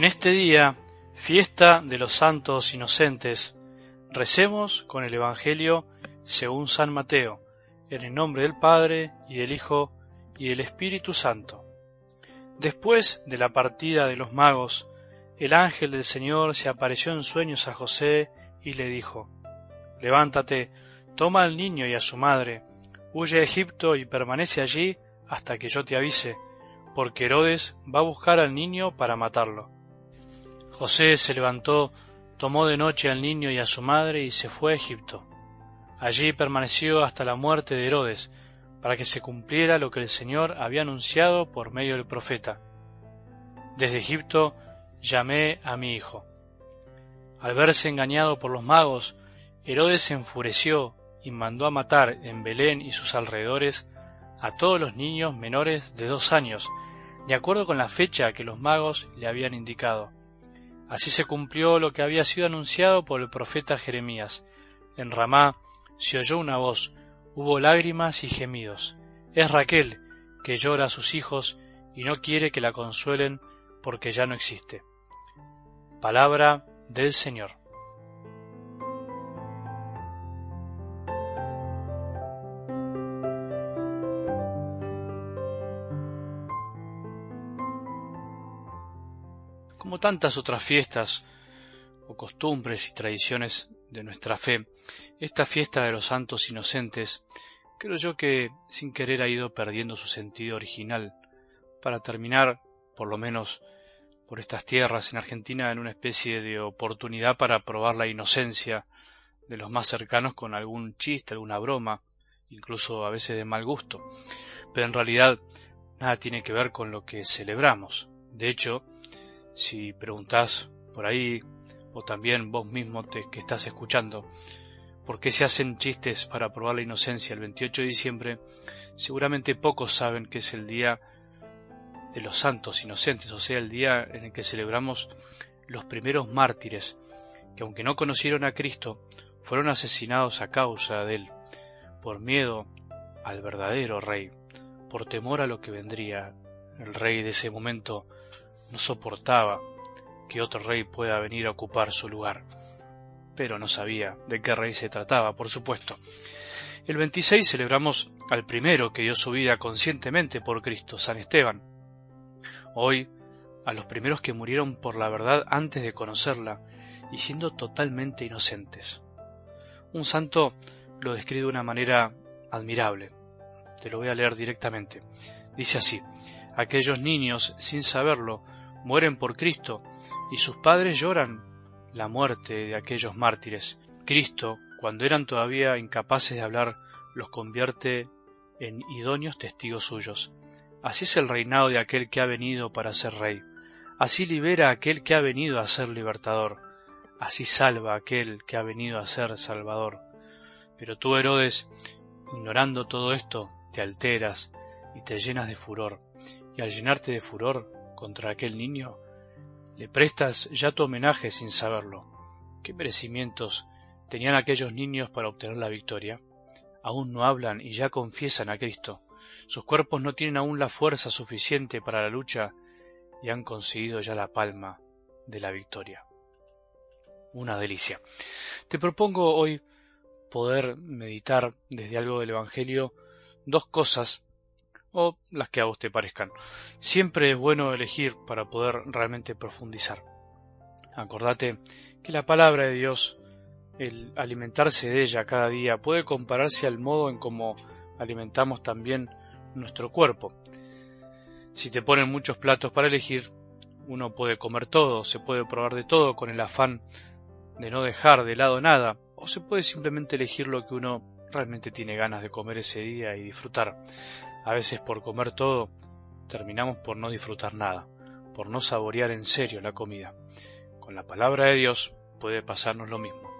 En este día, fiesta de los santos inocentes, recemos con el Evangelio según San Mateo, en el nombre del Padre y del Hijo y del Espíritu Santo. Después de la partida de los magos, el ángel del Señor se apareció en sueños a José y le dijo, Levántate, toma al niño y a su madre, huye a Egipto y permanece allí hasta que yo te avise, porque Herodes va a buscar al niño para matarlo. José se levantó, tomó de noche al niño y a su madre y se fue a Egipto. Allí permaneció hasta la muerte de Herodes, para que se cumpliera lo que el Señor había anunciado por medio del profeta. Desde Egipto llamé a mi hijo. Al verse engañado por los magos, Herodes se enfureció y mandó a matar en Belén y sus alrededores a todos los niños menores de dos años, de acuerdo con la fecha que los magos le habían indicado. Así se cumplió lo que había sido anunciado por el profeta Jeremías. En Ramá se oyó una voz, hubo lágrimas y gemidos. Es Raquel, que llora a sus hijos y no quiere que la consuelen porque ya no existe. Palabra del Señor. Como tantas otras fiestas o costumbres y tradiciones de nuestra fe, esta fiesta de los santos inocentes creo yo que sin querer ha ido perdiendo su sentido original, para terminar, por lo menos por estas tierras en Argentina, en una especie de oportunidad para probar la inocencia de los más cercanos con algún chiste, alguna broma, incluso a veces de mal gusto. Pero en realidad nada tiene que ver con lo que celebramos. De hecho, si preguntás por ahí, o también vos mismo te, que estás escuchando, por qué se hacen chistes para probar la inocencia el 28 de diciembre, seguramente pocos saben que es el día de los santos inocentes, o sea, el día en el que celebramos los primeros mártires, que aunque no conocieron a Cristo, fueron asesinados a causa de él, por miedo al verdadero rey, por temor a lo que vendría. El rey de ese momento no soportaba que otro rey pueda venir a ocupar su lugar. Pero no sabía de qué rey se trataba, por supuesto. El 26 celebramos al primero que dio su vida conscientemente por Cristo, San Esteban. Hoy, a los primeros que murieron por la verdad antes de conocerla y siendo totalmente inocentes. Un santo lo describe de una manera admirable. Te lo voy a leer directamente. Dice así, aquellos niños, sin saberlo, mueren por Cristo y sus padres lloran la muerte de aquellos mártires. Cristo, cuando eran todavía incapaces de hablar, los convierte en idóneos testigos suyos. Así es el reinado de aquel que ha venido para ser rey. Así libera a aquel que ha venido a ser libertador. Así salva a aquel que ha venido a ser salvador. Pero tú, Herodes, ignorando todo esto, te alteras y te llenas de furor. Y al llenarte de furor, contra aquel niño, le prestas ya tu homenaje sin saberlo. ¿Qué merecimientos tenían aquellos niños para obtener la victoria? Aún no hablan y ya confiesan a Cristo. Sus cuerpos no tienen aún la fuerza suficiente para la lucha y han conseguido ya la palma de la victoria. Una delicia. Te propongo hoy poder meditar desde algo del Evangelio dos cosas o las que a vos te parezcan. Siempre es bueno elegir para poder realmente profundizar. Acordate que la palabra de Dios, el alimentarse de ella cada día, puede compararse al modo en cómo alimentamos también nuestro cuerpo. Si te ponen muchos platos para elegir, uno puede comer todo, se puede probar de todo con el afán de no dejar de lado nada, o se puede simplemente elegir lo que uno realmente tiene ganas de comer ese día y disfrutar. A veces por comer todo terminamos por no disfrutar nada, por no saborear en serio la comida. Con la palabra de Dios puede pasarnos lo mismo.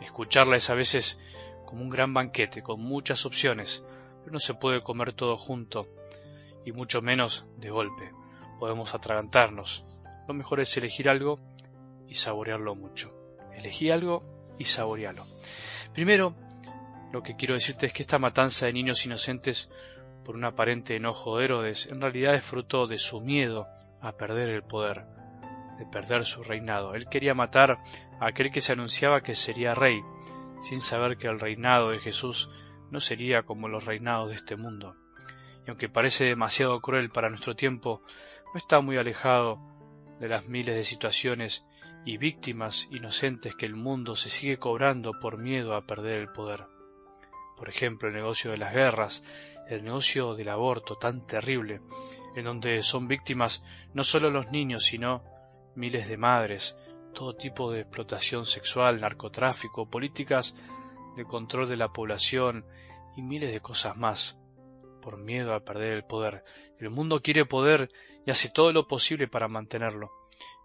Escucharla es a veces como un gran banquete, con muchas opciones, pero no se puede comer todo junto, y mucho menos de golpe. Podemos atragantarnos. Lo mejor es elegir algo y saborearlo mucho. Elegí algo y saborealo. Primero, lo que quiero decirte es que esta matanza de niños inocentes por un aparente enojo de Herodes, en realidad es de su miedo a perder el poder. de perder su reinado. Él quería matar a aquel que se anunciaba que sería rey, sin saber que el reinado de Jesús no sería como los reinados de este mundo. Y aunque parece demasiado cruel para nuestro tiempo, no está muy alejado de las miles de situaciones y víctimas inocentes que el mundo se sigue cobrando por miedo a perder el poder. Por ejemplo, el negocio de las guerras, el negocio del aborto tan terrible, en donde son víctimas no solo los niños, sino miles de madres, todo tipo de explotación sexual, narcotráfico, políticas de control de la población y miles de cosas más, por miedo a perder el poder. El mundo quiere poder y hace todo lo posible para mantenerlo.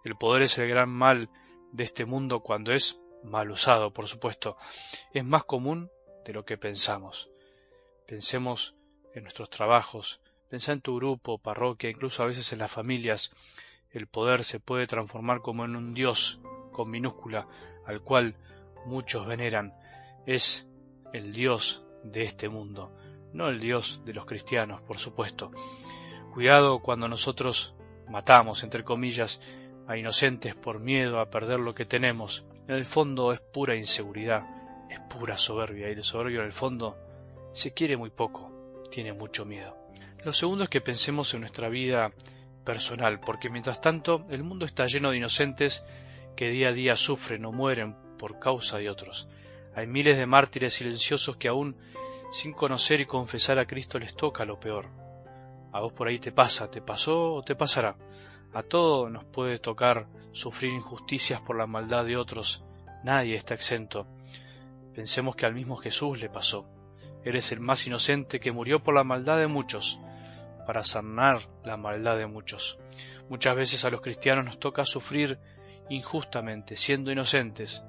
El poder es el gran mal de este mundo cuando es mal usado, por supuesto. Es más común de lo que pensamos. Pensemos en nuestros trabajos, pensá en tu grupo, parroquia, incluso a veces en las familias. El poder se puede transformar como en un Dios con minúscula, al cual muchos veneran. Es el Dios de este mundo, no el Dios de los cristianos, por supuesto. Cuidado cuando nosotros matamos, entre comillas, a inocentes por miedo a perder lo que tenemos. En el fondo es pura inseguridad, es pura soberbia, y el soberbio en el fondo se quiere muy poco, tiene mucho miedo. Lo segundo es que pensemos en nuestra vida personal, porque mientras tanto el mundo está lleno de inocentes que día a día sufren o mueren por causa de otros. Hay miles de mártires silenciosos que aún sin conocer y confesar a Cristo les toca lo peor. A vos por ahí te pasa, te pasó o te pasará. A todo nos puede tocar sufrir injusticias por la maldad de otros. Nadie está exento. Pensemos que al mismo Jesús le pasó. Eres el más inocente que murió por la maldad de muchos, para sanar la maldad de muchos. Muchas veces a los cristianos nos toca sufrir injustamente, siendo inocentes,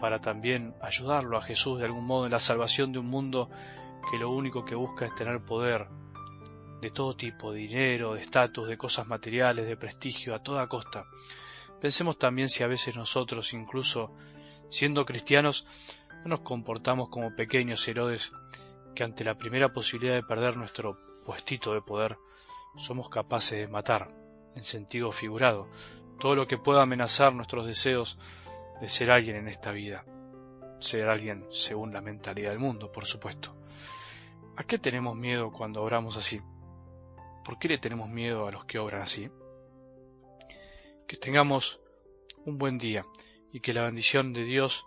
para también ayudarlo a Jesús de algún modo en la salvación de un mundo que lo único que busca es tener poder de todo tipo, de dinero, de estatus, de cosas materiales, de prestigio, a toda costa. Pensemos también si a veces nosotros, incluso siendo cristianos, no nos comportamos como pequeños Herodes que ante la primera posibilidad de perder nuestro puestito de poder, somos capaces de matar, en sentido figurado, todo lo que pueda amenazar nuestros deseos de ser alguien en esta vida, ser alguien según la mentalidad del mundo, por supuesto. ¿A qué tenemos miedo cuando oramos así? ¿Por qué le tenemos miedo a los que obran así? Que tengamos un buen día y que la bendición de Dios,